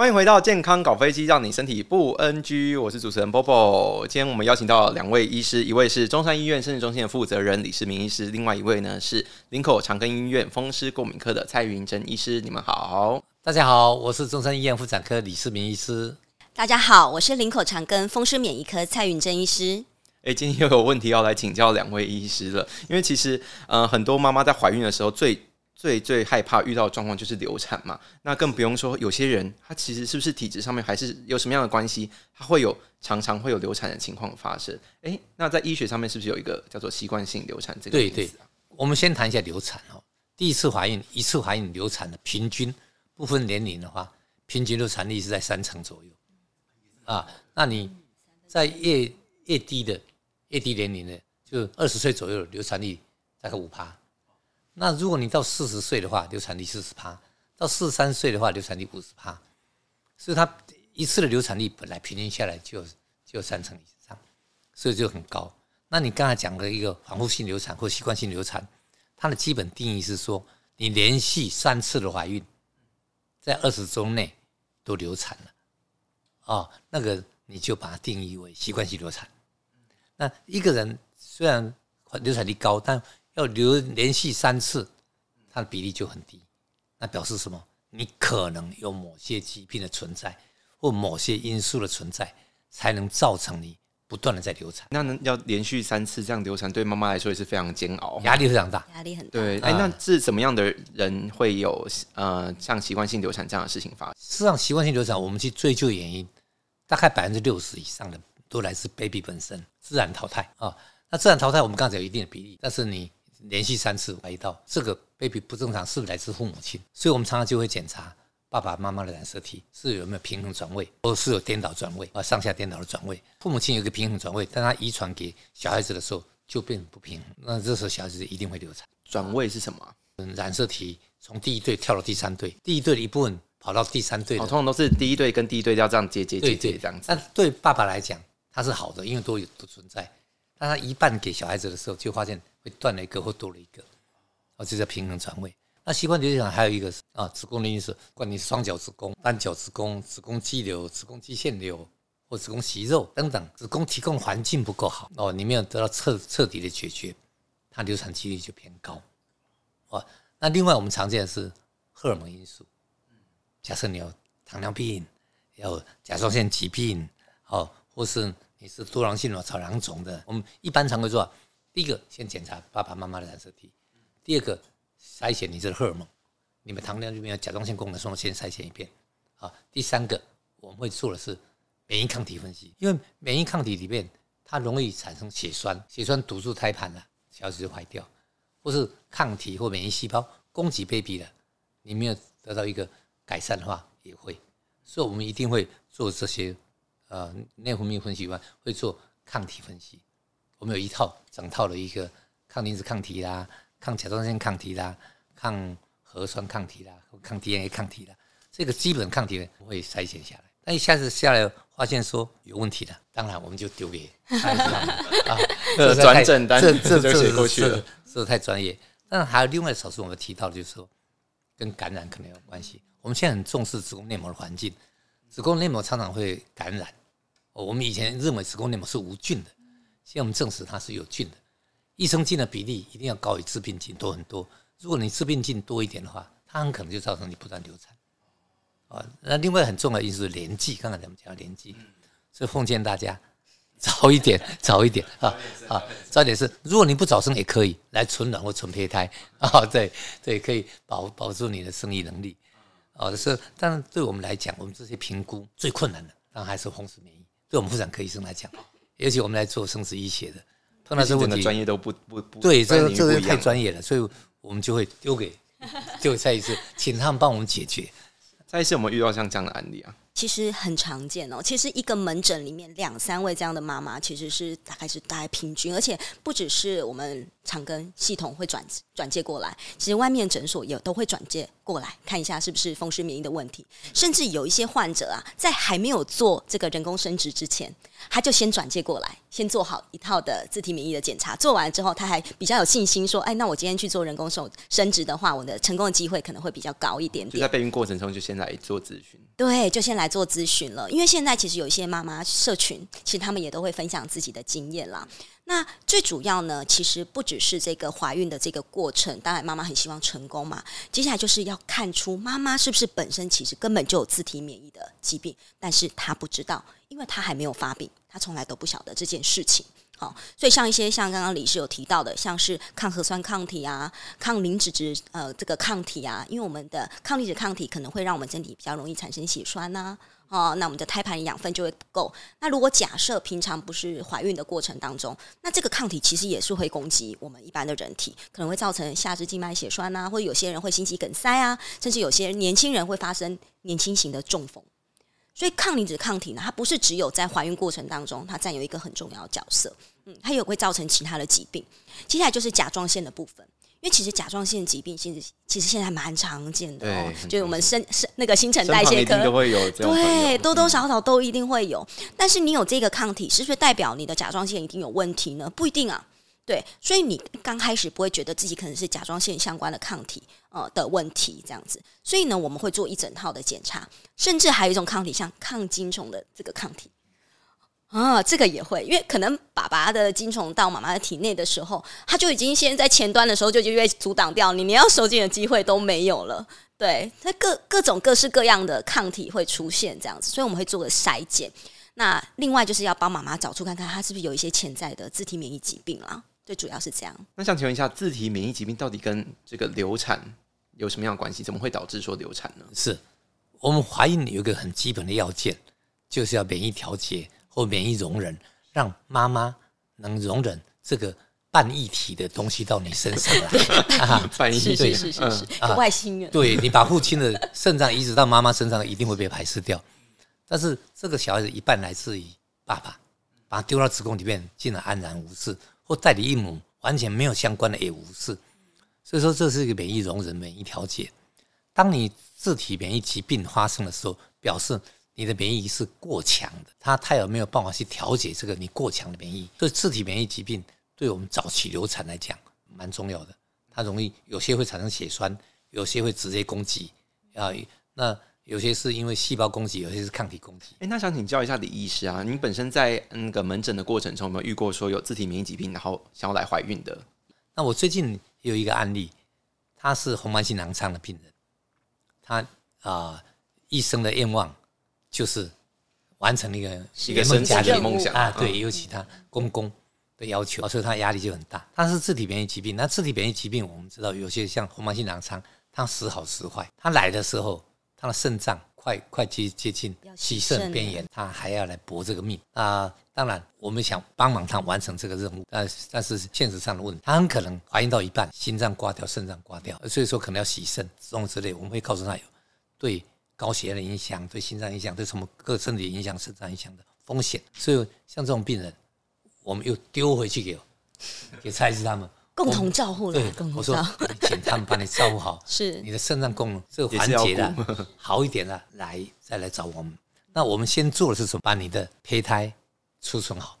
欢迎回到健康搞飞机，让你身体不 NG。我是主持人 Bobo。今天我们邀请到两位医师，一位是中山医院生殖中心的负责人李世明医师，另外一位呢是林口长庚医院风湿过敏科的蔡云珍医师。你们好，大家好，我是中山医院妇产科李世明医师。大家好，我是林口长庚风湿免疫科蔡云珍医师。诶，今天又有问题要来请教两位医师了，因为其实呃很多妈妈在怀孕的时候最最最害怕遇到的状况就是流产嘛，那更不用说有些人他其实是不是体质上面还是有什么样的关系，他会有常常会有流产的情况发生。诶，那在医学上面是不是有一个叫做习惯性流产这个？对对，我们先谈一下流产哦。第一次怀孕，一次怀孕流产的平均不分年龄的话，平均流产率是在三成左右啊。那你在越越低的越低年龄的，就二十岁左右的流产率大概五趴。那如果你到四十岁的话，流产率四十趴；到四十三岁的话，流产率五十趴。所以它一次的流产率本来平均下来就就三成以上，所以就很高。那你刚才讲的一个反复性流产或习惯性流产，它的基本定义是说，你连续三次的怀孕，在二十周内都流产了，哦，那个你就把它定义为习惯性流产。那一个人虽然流产率高，但要流连续三次，它的比例就很低，那表示什么？你可能有某些疾病的存在，或某些因素的存在，才能造成你不断的在流产。那要连续三次这样流产，对妈妈来说也是非常煎熬，压力非常大，压力很大。对，哎，那是怎么样的人会有呃像习惯性流产这样的事情发生？事实上，习惯性流产，我们去追究原因，大概百分之六十以上的都来自 baby 本身自然淘汰啊。那自然淘汰，我们刚才有一定的比例，但是你。连续三次怀疑到这个 baby 不正常，是不是来自父母亲？所以我们常常就会检查爸爸妈妈的染色体是有没有平衡转位，或是有颠倒转位啊，上下颠倒的转位。父母亲有一个平衡转位，但他遗传给小孩子的时候就变不平衡，那这时候小孩子一定会流产。转位是什么？嗯染色体从第一对跳到第三对，第一对的一部分跑到第三对。通常都是第一对跟第一对要这样接接接接这样子。那对爸爸来讲，他是好的，因为都有都存在。但他一半给小孩子的时候，就发现。会断了一个或多了一个，哦，这叫平衡肠胃。那习惯流产还有一个是啊，子宫的因素，管你是双角子宫、单角子宫、子宫肌瘤、子宫肌腺瘤或子宫息肉等等，子宫提供环境不够好哦，你没有得到彻彻底的解决，它流产几率就偏高。哦，那另外我们常见的是荷尔蒙因素，假设你有糖尿病，有甲状腺疾病，哦，或是你是多囊性卵巢囊肿的，我们一般常会做。第一个先检查爸爸妈妈的染色体，第二个筛选你这个荷尔蒙，你们糖尿病有甲状腺功能说先筛选一遍，啊，第三个我们会做的是免疫抗体分析，因为免疫抗体里面它容易产生血栓，血栓堵住胎盘了，小孩子就坏掉，或是抗体或免疫细胞攻击 baby 了，你没有得到一个改善的话也会，所以我们一定会做这些呃内分泌分析以外，会做抗体分析。我们有一套整套的一个抗磷脂抗体啦、抗甲状腺抗体啦、抗核酸抗体啦、抗 DNA 抗体啦，这个基本抗体呢会筛选下来。但一下子下来发现说有问题了，当然我们就丢给下一个啊，这转诊单这这这写过去了，这太专业。但还有另外少数我们提到的就是说跟感染可能有关系。我们现在很重视子宫内膜的环境，子宫内膜常常会感染。我们以前认为子宫内膜是无菌的。现在我们证实它是有菌的，益生菌的比例一定要高于致病菌多很多。如果你致病菌多一点的话，它很可能就造成你不断流产。啊，那另外很重要的因素是年纪，刚才咱们讲年纪，所以奉劝大家早一点，早一点啊啊，早点是。如果你不早生也可以来存卵或存胚胎啊，对对，可以保保住你的生育能力。啊，是，但是对我们来讲，我们这些评估最困难的，当然还是风湿免疫。对我们妇产科医生来讲。尤其我们来做生殖医学的，碰到这个问题，专业都不不不对，这个这个太专业了，所以我们就会丢给，就再一次请他们帮我们解决。再一次，我们遇到像这样的案例啊，其实很常见哦。其实一个门诊里面两三位这样的妈妈，其实是大概是大概平均，而且不只是我们长庚系统会转转介过来，其实外面诊所也都会转介过来看一下是不是风湿免疫的问题，甚至有一些患者啊，在还没有做这个人工生殖之前，他就先转介过来，先做好一套的自体免疫的检查，做完之后他还比较有信心说，哎，那我今天去做人工受生殖的话，我的成功的机会可能会比较高一点点。就在备孕过程中就先来做咨询，对，就先来做咨询了，因为现在其实有一些妈妈社群，其实他们也都会分享自己的经验啦。那最主要呢，其实不只是这个怀孕的这个过程，当然妈妈很希望成功嘛。接下来就是要看出妈妈是不是本身其实根本就有自体免疫的疾病，但是她不知道，因为她还没有发病，她从来都不晓得这件事情。好，所以像一些像刚刚李师有提到的，像是抗核酸抗体啊、抗磷脂质呃这个抗体啊，因为我们的抗磷脂抗体可能会让我们身体比较容易产生血栓呐。哦，那我们的胎盘养分就会不够。那如果假设平常不是怀孕的过程当中，那这个抗体其实也是会攻击我们一般的人体，可能会造成下肢静脉血栓啊，或者有些人会心肌梗塞啊，甚至有些年轻人会发生年轻型的中风。所以抗磷脂抗体呢，它不是只有在怀孕过程当中，它占有一个很重要的角色，嗯，它也会造成其他的疾病。接下来就是甲状腺的部分。因为其实甲状腺疾病其实其实现在还蛮常见的哦，就是我们生生那个新陈代谢科都会有，对，多多少少都一定会有。但是你有这个抗体，是不是代表你的甲状腺一定有问题呢？不一定啊。对，所以你刚开始不会觉得自己可能是甲状腺相关的抗体呃的问题这样子。所以呢，我们会做一整套的检查，甚至还有一种抗体，像抗精虫的这个抗体。啊，这个也会，因为可能爸爸的精虫到妈妈的体内的时候，他就已经先在前端的时候就就被阻挡掉，你连要收进的机会都没有了。对，它各各种各式各样的抗体会出现这样子，所以我们会做个筛检。那另外就是要帮妈妈找出看看她是不是有一些潜在的自体免疫疾病啦，最主要是这样。那想请问一下，自体免疫疾病到底跟这个流产有什么样的关系？怎么会导致说流产呢？是我们怀孕有一个很基本的要件，就是要免疫调节。或免疫容忍，让妈妈能容忍这个半异体的东西到你身上来。半异体是是是是，嗯、外星人。对，你把父亲的肾脏移植到妈妈身上，一定会被排斥掉。但是这个小孩子一半来自于爸爸，把他丢到子宫里面，竟然安然无事；或代理孕母，完全没有相关的也无事。所以说，这是一个免疫容忍、免疫调节。当你自体免疫疾病发生的时候，表示。你的免疫是过强的，他他有没有办法去调节这个你过强的免疫？所以自体免疫疾病对我们早期流产来讲蛮重要的，它容易有些会产生血栓，有些会直接攻击啊，那有些是因为细胞攻击，有些是抗体攻击。哎，那想请教一下李医师啊，您本身在那个门诊的过程中有没有遇过说有自体免疫疾病然后想要来怀孕的？那我最近有一个案例，他是红斑性狼疮的病人，他啊、呃、一生的愿望。就是完成一个一个生家的梦想啊，对，尤其他公公的要求，所以他压力就很大。他是自体免疫疾病，那自体免疫疾病我们知道，有些像红斑性狼疮，它时好时坏。他来的时候，他的肾脏快快接接近洗肾边缘，他还要来搏这个命啊。当然，我们想帮忙他完成这个任务，但但是现实上的问题，他很可能怀孕到一半，心脏挂掉，肾脏挂掉，所以说可能要洗肾这种之类。我们会告诉他有对。高血压的影响，对心脏影响，对什么各身体影响、肾脏影响的风险，所以像这种病人，我们又丢回去给给蔡医师他们共同照护了。对，我说 请他们帮你照顾好，是你的肾脏功能这个环节的好一点了，来再来找我们。那我们先做的是什么？把你的胚胎储存好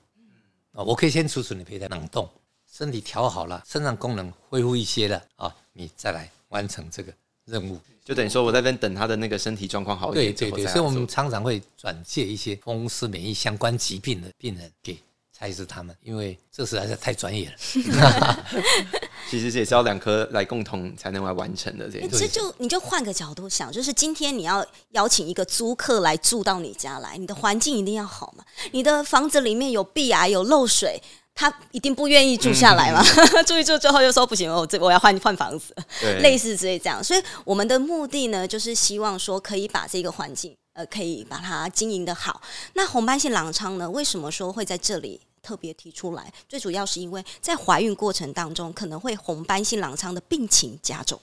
啊，我可以先储存你胚胎冷冻，身体调好了，肾脏功能恢复一些了啊，你再来完成这个任务。就等于说，我在这边等他的那个身体状况好一点。对对对，所以我们常常会转介一些风湿免疫相关疾病的病人给蔡医师他们，因为这实在是太专业了。其实这也是要两颗来共同才能来完成的。这这就你就换个角度想，就是今天你要邀请一个租客来住到你家来，你的环境一定要好嘛。你的房子里面有壁癌、有漏水。他一定不愿意住下来嘛？嗯、住一住之后又说不行，我这我要换换房子，对类似之类这样。所以我们的目的呢，就是希望说可以把这个环境，呃，可以把它经营的好。那红斑性狼疮呢，为什么说会在这里特别提出来？最主要是因为在怀孕过程当中，可能会红斑性狼疮的病情加重，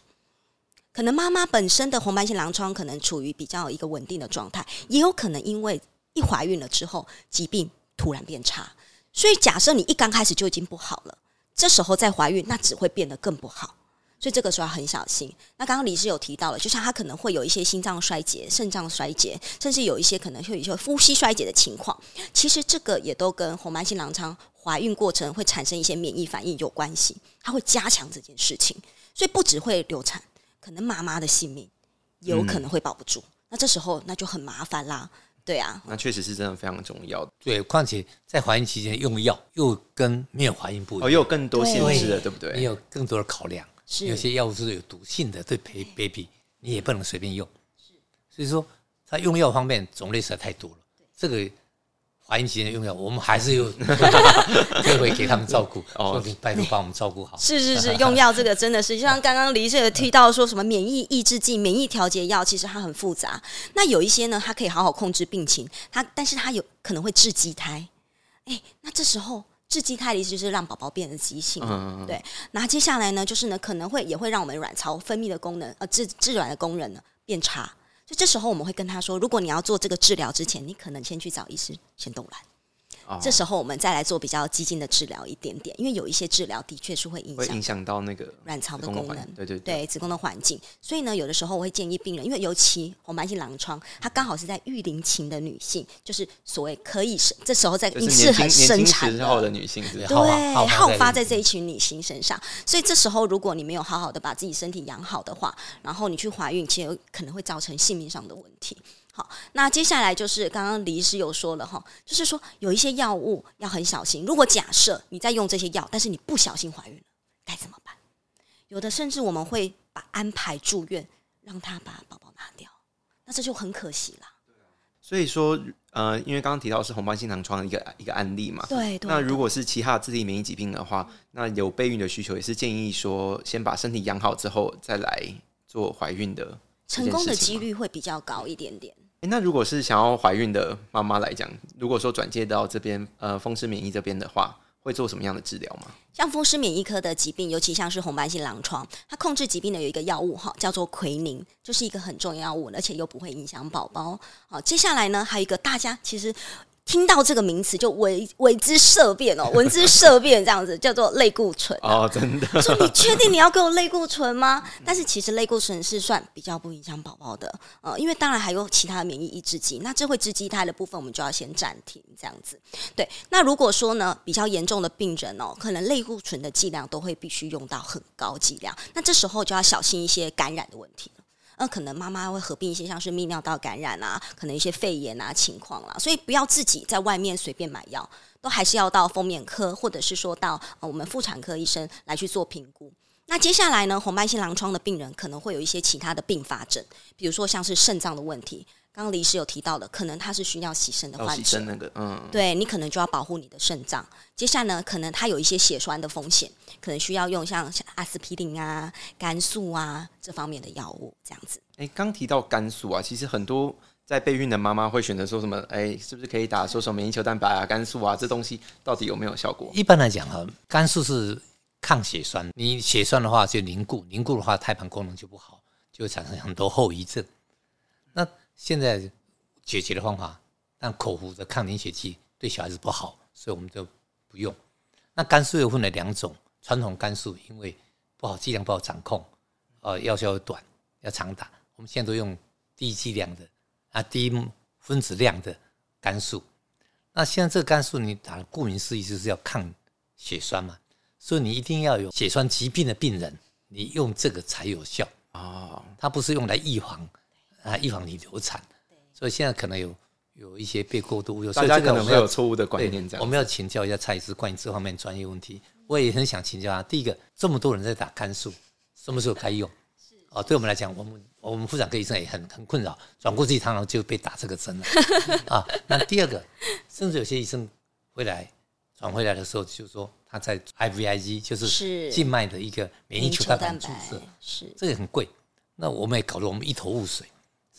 可能妈妈本身的红斑性狼疮可能处于比较一个稳定的状态，也有可能因为一怀孕了之后，疾病突然变差。所以，假设你一刚开始就已经不好了，这时候再怀孕，那只会变得更不好。所以这个时候要很小心。那刚刚李医师有提到了，就像他可能会有一些心脏衰竭、肾脏衰竭，甚至有一些可能会有一些呼吸衰竭的情况。其实这个也都跟红斑性狼疮怀孕过程会产生一些免疫反应有关系，它会加强这件事情。所以不只会流产，可能妈妈的性命也有可能会保不住。嗯、那这时候那就很麻烦啦。对啊，那确实是真的非常重要。对，况且在怀孕期间用药又跟没有怀孕不一样，哦，又有更多限制了，对，对不对？你有更多的考量。是有些药物是有毒性的，对 baby 你也不能随便用。是，所以说在用药方面种类实在太多了。这个怀孕期间用药，我们还是有 这回给他们照顾。哦，拜托帮我们照顾好。是是是，用药这个真的是，就像刚刚李医师有提到说什么免疫抑制剂、免疫调节药，其实它很复杂。那有一些呢，它可以好好控制病情，它但是它有可能会致畸胎。哎，那这时候。致畸胎的意思就是让宝宝变得畸形，嗯、对。那接下来呢，就是呢可能会也会让我们卵巢分泌的功能，呃，制制卵的功能呢变差。所以这时候我们会跟他说，如果你要做这个治疗之前，你可能先去找医师先冻卵。这时候我们再来做比较激进的治疗一点点，因为有一些治疗的确是会影响影响到那个卵巢的功能，对对对，子宫的环境。所以呢，有的时候我会建议病人，因为尤其红斑性狼疮，它刚好是在育龄期的女性，就是所谓可以生这时候在适合生产时候的女性，对，好发在这一群女性身上。所以这时候如果你没有好好的把自己身体养好的话，然后你去怀孕，其实可能会造成性命上的问题。好，那接下来就是刚刚李医师有说了哈，就是说有一些药物要很小心。如果假设你在用这些药，但是你不小心怀孕了，该怎么办？有的甚至我们会把安排住院，让他把宝宝拿掉，那这就很可惜了。所以说，呃，因为刚刚提到是红斑性狼疮的一个一个案例嘛，对。对，那如果是其他自体免疫疾病的话，那有备孕的需求，也是建议说先把身体养好之后再来做怀孕的，成功的几率会比较高一点点。欸、那如果是想要怀孕的妈妈来讲，如果说转介到这边呃风湿免疫这边的话，会做什么样的治疗吗？像风湿免疫科的疾病，尤其像是红斑性狼疮，它控制疾病的有一个药物哈，叫做奎宁，就是一个很重要药物，而且又不会影响宝宝。好，接下来呢，还有一个大家其实。听到这个名词就为为之色变哦，闻之色变这样子叫做类固醇哦，真的。说你确定你要给我类固醇吗？但是其实类固醇是算比较不影响宝宝的，呃，因为当然还有其他的免疫抑制剂，那这会致畸胎的部分我们就要先暂停这样子。对，那如果说呢比较严重的病人哦，可能类固醇的剂量都会必须用到很高剂量，那这时候就要小心一些感染的问题。那可能妈妈会合并一些像是泌尿道感染啊，可能一些肺炎啊情况啦，所以不要自己在外面随便买药，都还是要到封面科或者是说到我们妇产科医生来去做评估。那接下来呢，红斑性狼疮的病人可能会有一些其他的并发症，比如说像是肾脏的问题。刚刚李医师有提到的，可能他是需要洗肾的患者，那个，嗯，对你可能就要保护你的肾脏。接下来呢，可能他有一些血栓的风险，可能需要用像阿司匹林啊、肝素啊这方面的药物，这样子。哎，刚提到肝素啊，其实很多在备孕的妈妈会选择说什么？哎，是不是可以打说什么免疫球蛋白啊、肝素啊？这东西到底有没有效果？一般来讲哈，肝素是抗血栓，你血栓的话就凝固，凝固的话胎盘功能就不好，就会产生很多后遗症。现在解决的方法，但口服的抗凝血剂对小孩子不好，所以我们就不用。那肝素又分了两种，传统肝素因为不好剂量不好掌控，呃，药效又短，要常打。我们现在都用低剂量的啊，低分子量的肝素。那现在这个肝素你打，顾名思义就是要抗血栓嘛，所以你一定要有血栓疾病的病人，你用这个才有效啊。它不是用来预防。啊，预防你流产，所以现在可能有有一些被过度误用，大家可能会有错误的观念。这样，我们要请教一下蔡医师关于这方面专业问题。我也很想请教他。第一个，这么多人在打肝素，什么时候该用？哦，对我们来讲，我们我们妇产科医生也很很困扰，转过去常常就被打这个针了。啊，那第二个，甚至有些医生回来转回来的时候，就是说他在 IVIG，就是静脉的一个免疫球蛋白注射，是这个很贵。那我们也搞得我们一头雾水。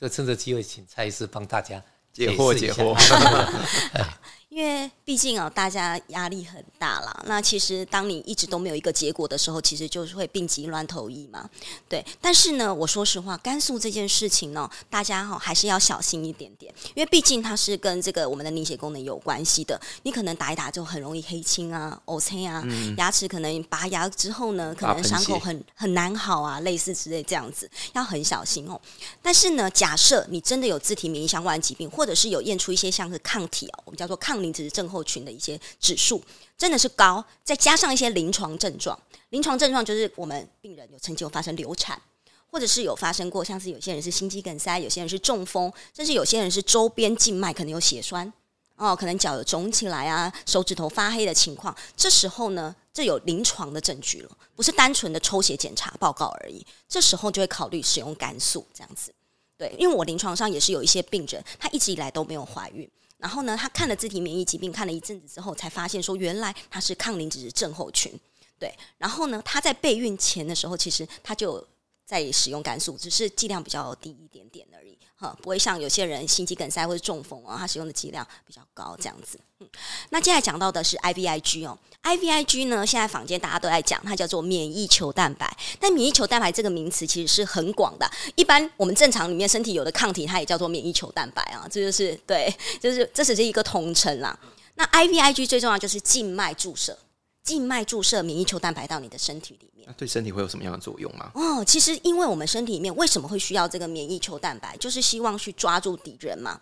就趁着机会，请蔡医师帮大家解惑解惑。因为毕竟啊，大家压力很大啦。那其实当你一直都没有一个结果的时候，其实就是会病急乱投医嘛。对，但是呢，我说实话，甘肃这件事情呢，大家哈还是要小心一点点，因为毕竟它是跟这个我们的凝血功能有关系的。你可能打一打就很容易黑青啊、乌青啊，嗯、牙齿可能拔牙之后呢，可能伤口很很难好啊，类似之类这样子，要很小心哦。但是呢，假设你真的有自体免疫相关的疾病，或者是有验出一些像是抗体哦，我们叫做抗。磷脂质症候群的一些指数真的是高，再加上一些临床症状，临床症状就是我们病人有曾经有发生流产，或者是有发生过像是有些人是心肌梗塞，有些人是中风，甚至有些人是周边静脉可能有血栓哦，可能脚有肿起来啊，手指头发黑的情况，这时候呢，这有临床的证据了，不是单纯的抽血检查报告而已，这时候就会考虑使用肝素这样子。对，因为我临床上也是有一些病人，他一直以来都没有怀孕。然后呢，他看了自体免疫疾病，看了一阵子之后，才发现说原来他是抗磷脂症候群。对，然后呢，他在备孕前的时候，其实他就在使用肝素，只是剂量比较低一点点而已。哈，不会像有些人心肌梗塞或者中风啊，他使用的剂量比较高这样子。嗯，那接下来讲到的是 IVIG 哦，IVIG 呢，现在坊间大家都在讲，它叫做免疫球蛋白。但免疫球蛋白这个名词其实是很广的，一般我们正常里面身体有的抗体，它也叫做免疫球蛋白啊，这就是对，就是这只是一个统称啦。那 IVIG 最重要就是静脉注射，静脉注射免疫球蛋白到你的身体里面。对身体会有什么样的作用吗？哦，其实因为我们身体里面为什么会需要这个免疫球蛋白，就是希望去抓住敌人嘛。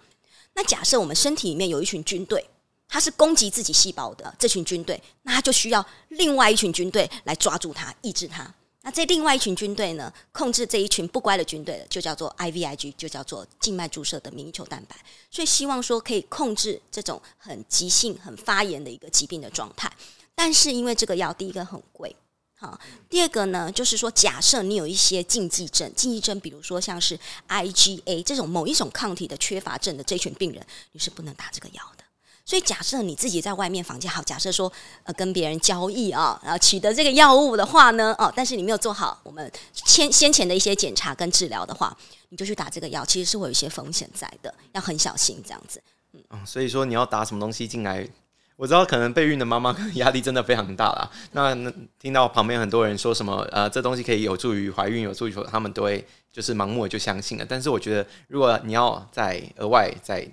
那假设我们身体里面有一群军队，它是攻击自己细胞的这群军队，那它就需要另外一群军队来抓住它，抑制它。那这另外一群军队呢，控制这一群不乖的军队的，就叫做 IVIG，就叫做静脉注射的免疫球蛋白。所以希望说可以控制这种很急性、很发炎的一个疾病的状态。但是因为这个药第一个很贵。好，第二个呢，就是说，假设你有一些禁忌症，禁忌症，比如说像是 IgA 这种某一种抗体的缺乏症的这群病人，你是不能打这个药的。所以，假设你自己在外面房间，好，假设说呃跟别人交易啊，然后取得这个药物的话呢，哦，但是你没有做好我们先先前的一些检查跟治疗的话，你就去打这个药，其实是会有一些风险在的，要很小心这样子。嗯，所以说你要打什么东西进来？我知道可能备孕的妈妈可能压力真的非常大啦。那听到旁边很多人说什么呃，这东西可以有助于怀孕，有助于说他们都会就是盲目的就相信了。但是我觉得，如果你要再额外再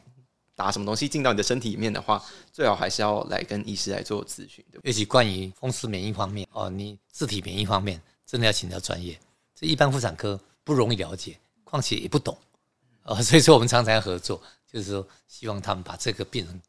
打什么东西进到你的身体里面的话，最好还是要来跟医师来做咨询的。尤其关于风湿免疫方面哦，你自体免疫方面真的要请教专业，这一般妇产科不容易了解，况且也不懂哦，所以说我们常常要合作，就是说希望他们把这个病人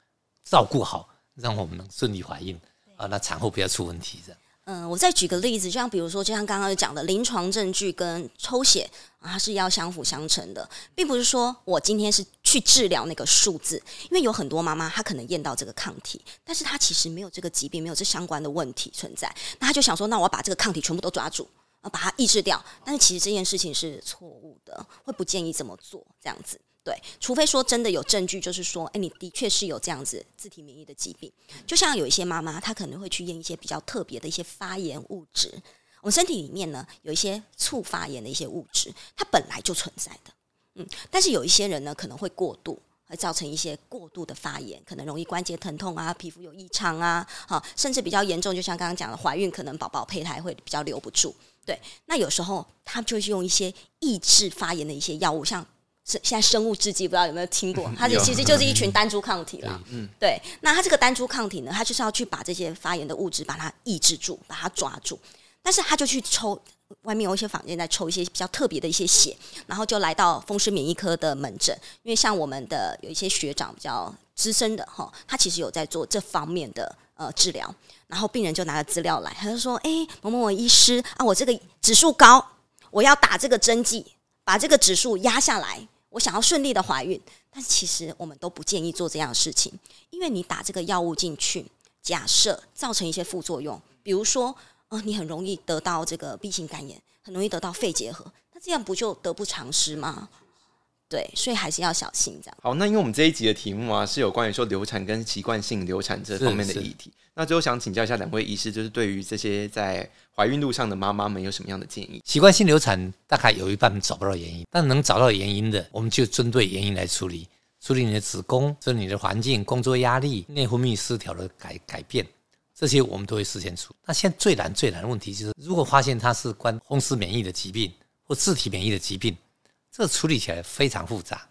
照顾好。让我们能顺利怀孕啊，那产后不要出问题这样。嗯，我再举个例子，就像比如说，就像刚刚讲的，临床证据跟抽血啊，它是要相辅相成的，并不是说我今天是去治疗那个数字，因为有很多妈妈她可能验到这个抗体，但是她其实没有这个疾病，没有这相关的问题存在，那她就想说，那我要把这个抗体全部都抓住，啊，把它抑制掉，但是其实这件事情是错误的，会不建议这么做，这样子。对，除非说真的有证据，就是说，哎，你的确是有这样子自体免疫的疾病。就像有一些妈妈，她可能会去验一些比较特别的一些发炎物质。我们身体里面呢，有一些促发炎的一些物质，它本来就存在的。嗯，但是有一些人呢，可能会过度，会造成一些过度的发炎，可能容易关节疼痛啊，皮肤有异常啊，好，甚至比较严重，就像刚刚讲的，怀孕可能宝宝胚胎会比较留不住。对，那有时候他就会用一些抑制发炎的一些药物，像。是现在生物制剂，不知道有没有听过？它其实就是一群单株抗体啦。嗯，对。那它这个单株抗体呢，它就是要去把这些发炎的物质把它抑制住，把它抓住。但是他就去抽，外面有一些房间在抽一些比较特别的一些血，然后就来到风湿免疫科的门诊。因为像我们的有一些学长比较资深的哈，他其实有在做这方面的呃治疗。然后病人就拿了资料来，他就说：“哎，某某某医师啊，我这个指数高，我要打这个针剂，把这个指数压下来。”我想要顺利的怀孕，但其实我们都不建议做这样的事情，因为你打这个药物进去，假设造成一些副作用，比如说，呃，你很容易得到这个 B 型肝炎，很容易得到肺结核，那这样不就得不偿失吗？对，所以还是要小心这样。好，那因为我们这一集的题目啊，是有关于说流产跟习惯性流产这方面的议题，那最后想请教一下两位医师，就是对于这些在怀孕路上的妈妈们有什么样的建议？习惯性流产大概有一半找不到原因，但能找到原因的，我们就针对原因来处理。处理你的子宫，处理你的环境、工作压力、内分泌失调的改改变，这些我们都会事先处理。那现在最难最难的问题就是，如果发现它是关风湿免疫的疾病或自体免疫的疾病，这个处理起来非常复杂。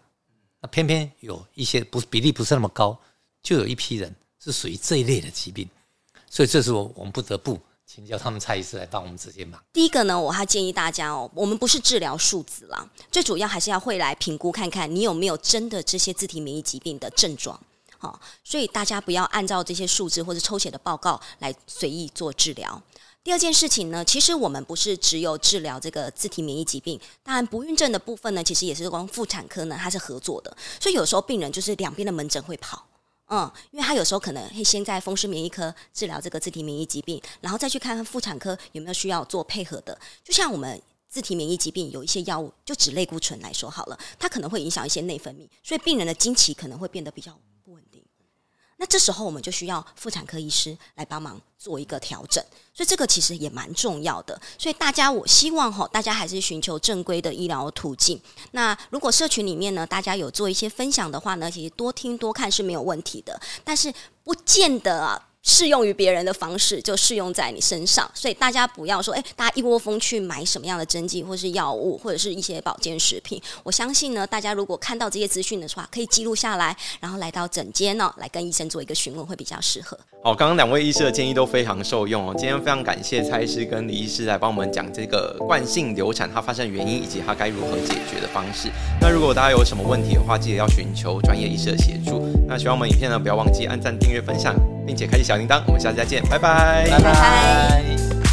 那偏偏有一些不比例不是那么高，就有一批人是属于这一类的疾病，所以这时候我们不得不。请教他们蔡医师来帮我们直接忙。第一个呢，我还建议大家哦，我们不是治疗数字啦，最主要还是要会来评估看看你有没有真的这些自体免疫疾病的症状。好，所以大家不要按照这些数字或者抽血的报告来随意做治疗。第二件事情呢，其实我们不是只有治疗这个自体免疫疾病，当然不孕症的部分呢，其实也是跟妇产科呢它是合作的，所以有时候病人就是两边的门诊会跑。嗯，因为他有时候可能会先在风湿免疫科治疗这个自体免疫疾病，然后再去看看妇产科有没有需要做配合的。就像我们自体免疫疾病有一些药物，就指类固醇来说好了，它可能会影响一些内分泌，所以病人的经期可能会变得比较。那这时候我们就需要妇产科医师来帮忙做一个调整，所以这个其实也蛮重要的。所以大家，我希望哈，大家还是寻求正规的医疗途径。那如果社群里面呢，大家有做一些分享的话呢，其实多听多看是没有问题的，但是不见得啊。适用于别人的方式，就适用在你身上，所以大家不要说，哎，大家一窝蜂去买什么样的针剂，或是药物，或者是一些保健食品。我相信呢，大家如果看到这些资讯的话，可以记录下来，然后来到诊间呢，来跟医生做一个询问，会比较适合。好，刚刚两位医师的建议都非常受用哦。今天非常感谢蔡医师跟李医师来帮我们讲这个惯性流产它发生原因，以及它该如何解决的方式。那如果大家有什么问题的话，记得要寻求专业医师的协助。那喜欢我们影片呢，不要忘记按赞、订阅、分享。并且开启小铃铛，我们下次再见，拜拜，拜拜。